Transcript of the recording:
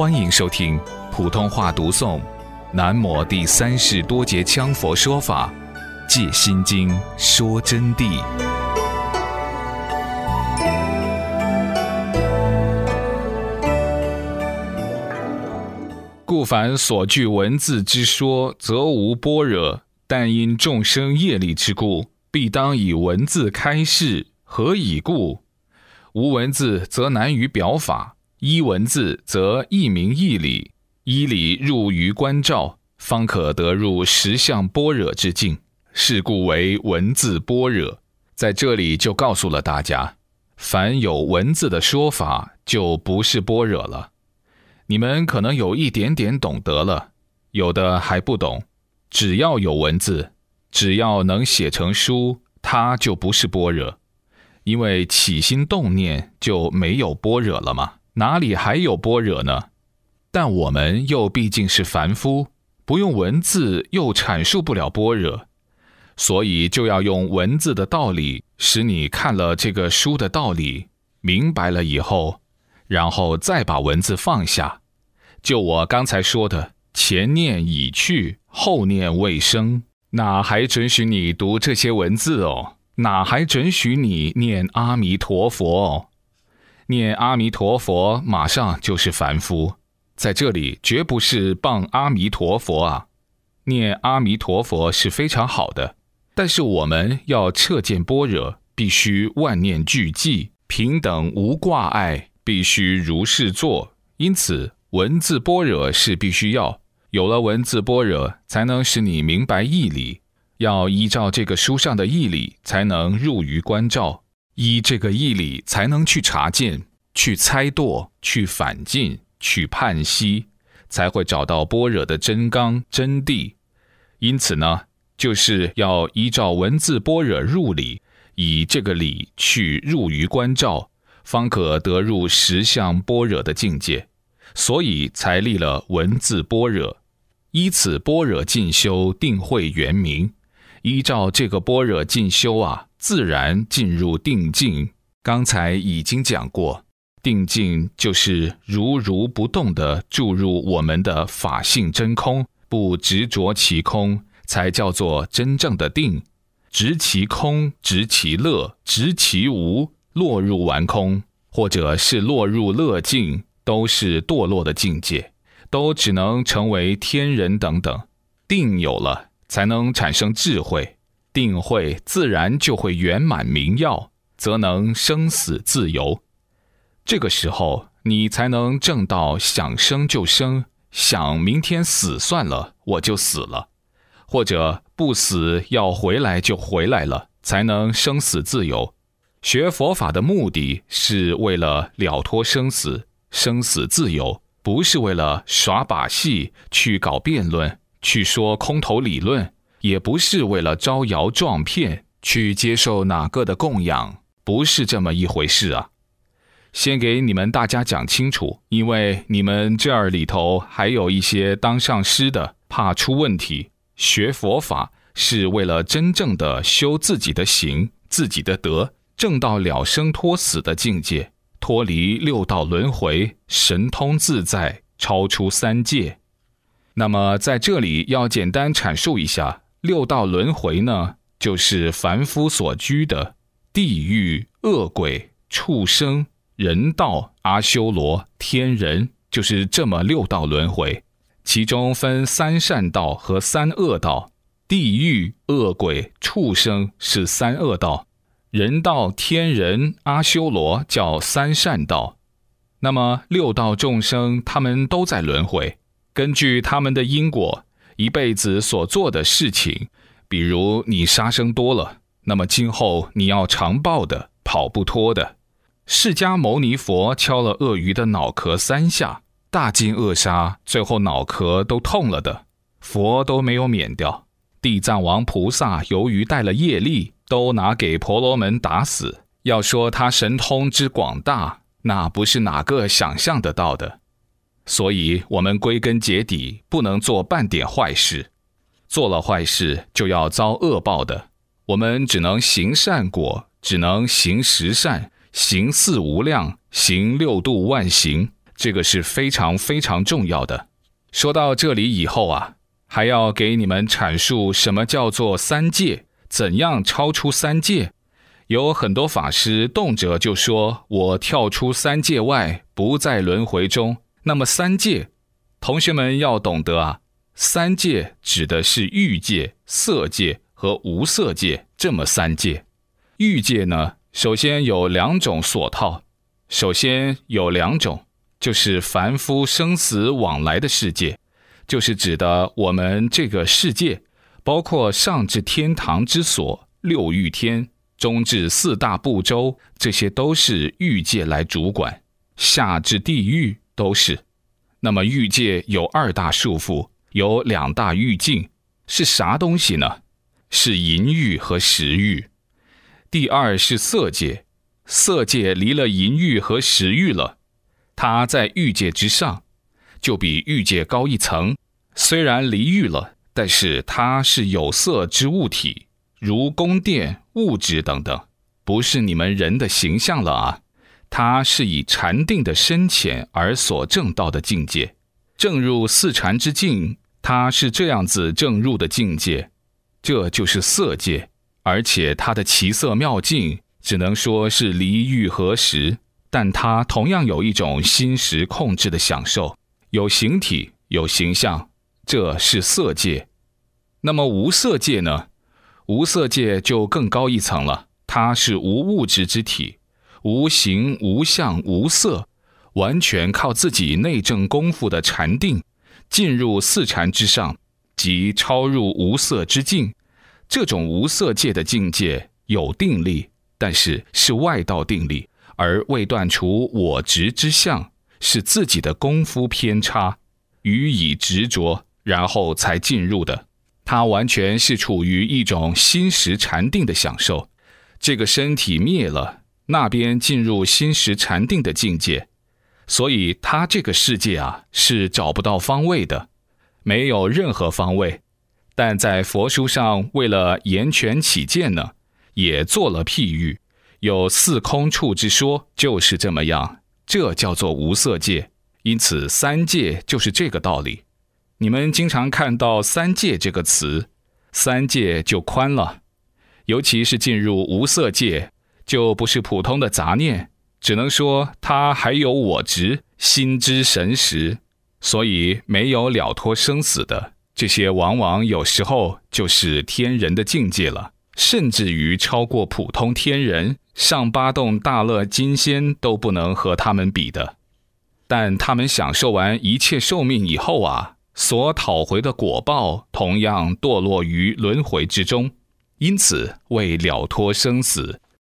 欢迎收听普通话读诵《南摩第三世多杰羌佛说法·借心经说真谛》。故凡所具文字之说，则无般若；但因众生业力之故，必当以文字开示。何以故？无文字则难于表法。依文字则一明一理，依理入于观照，方可得入实相般若之境。是故为文字般若。在这里就告诉了大家，凡有文字的说法，就不是般若了。你们可能有一点点懂得了，有的还不懂。只要有文字，只要能写成书，它就不是般若，因为起心动念就没有般若了吗？哪里还有般若呢？但我们又毕竟是凡夫，不用文字又阐述不了般若，所以就要用文字的道理，使你看了这个书的道理，明白了以后，然后再把文字放下。就我刚才说的，前念已去，后念未生，哪还准许你读这些文字哦？哪还准许你念阿弥陀佛哦？念阿弥陀佛，马上就是凡夫，在这里绝不是谤阿弥陀佛啊！念阿弥陀佛是非常好的，但是我们要彻见般若，必须万念俱寂，平等无挂碍，必须如是做。因此，文字般若是必须要有了文字般若，才能使你明白义理。要依照这个书上的义理，才能入于观照。依这个义理，才能去查见、去猜度、去反进、去判析，才会找到般若的真刚真谛。因此呢，就是要依照文字般若入理，以这个理去入于观照，方可得入实相般若的境界。所以才立了文字般若，依此般若进修，定慧圆明。依照这个般若进修啊。自然进入定境。刚才已经讲过，定境就是如如不动地注入我们的法性真空，不执着其空，才叫做真正的定。执其空，执其乐，执其无，落入完空，或者是落入乐境，都是堕落的境界，都只能成为天人等等。定有了，才能产生智慧。定慧自然就会圆满明耀，则能生死自由。这个时候，你才能证到想生就生，想明天死算了，我就死了；或者不死要回来就回来了，才能生死自由。学佛法的目的是为了了脱生死、生死自由，不是为了耍把戏、去搞辩论、去说空头理论。也不是为了招摇撞骗去接受哪个的供养，不是这么一回事啊！先给你们大家讲清楚，因为你们这儿里头还有一些当上师的，怕出问题。学佛法是为了真正的修自己的行、自己的德，正到了生脱死的境界，脱离六道轮回，神通自在，超出三界。那么在这里要简单阐述一下。六道轮回呢，就是凡夫所居的地狱、恶鬼、畜生、人道、阿修罗、天人，就是这么六道轮回。其中分三善道和三恶道，地狱、恶鬼、畜生是三恶道，人道、天人、阿修罗叫三善道。那么六道众生他们都在轮回，根据他们的因果。一辈子所做的事情，比如你杀生多了，那么今后你要常报的，跑不脱的。释迦牟尼佛敲了鳄鱼的脑壳三下，大惊扼杀，最后脑壳都痛了的，佛都没有免掉。地藏王菩萨由于带了业力，都拿给婆罗门打死。要说他神通之广大，那不是哪个想象得到的。所以，我们归根结底不能做半点坏事，做了坏事就要遭恶报的。我们只能行善果，只能行十善，行四无量，行六度万行，这个是非常非常重要的。说到这里以后啊，还要给你们阐述什么叫做三界，怎样超出三界。有很多法师动辄就说：“我跳出三界外，不在轮回中。”那么三界，同学们要懂得啊，三界指的是欲界、色界和无色界这么三界。欲界呢，首先有两种所套，首先有两种。就是凡夫生死往来的世界，就是指的我们这个世界，包括上至天堂之所六欲天，中至四大部洲，这些都是欲界来主管；下至地狱都是。那么欲界有二大束缚，有两大欲境，是啥东西呢？是淫欲和食欲。第二是色界，色界离了淫欲和食欲了。它在欲界之上，就比欲界高一层。虽然离欲了，但是它是有色之物体，如宫殿、物质等等，不是你们人的形象了啊。它是以禅定的深浅而所证到的境界，正入四禅之境，它是这样子正入的境界，这就是色界。而且它的奇色妙境，只能说是离欲合实。但它同样有一种心识控制的享受，有形体，有形象，这是色界。那么无色界呢？无色界就更高一层了，它是无物质之体，无形、无相、无色，完全靠自己内证功夫的禅定，进入四禅之上，即超入无色之境。这种无色界的境界有定力，但是是外道定力。而未断除我执之相，是自己的功夫偏差，予以执着，然后才进入的。他完全是处于一种心识禅定的享受。这个身体灭了，那边进入心识禅定的境界。所以他这个世界啊，是找不到方位的，没有任何方位。但在佛书上，为了言权起见呢，也做了譬喻。有四空处之说，就是这么样，这叫做无色界。因此，三界就是这个道理。你们经常看到“三界”这个词，三界就宽了。尤其是进入无色界，就不是普通的杂念，只能说他还有我执、心之神识，所以没有了脱生死的这些，往往有时候就是天人的境界了，甚至于超过普通天人。上八洞大乐金仙都不能和他们比的，但他们享受完一切寿命以后啊，所讨回的果报同样堕落于轮回之中，因此为了脱生死，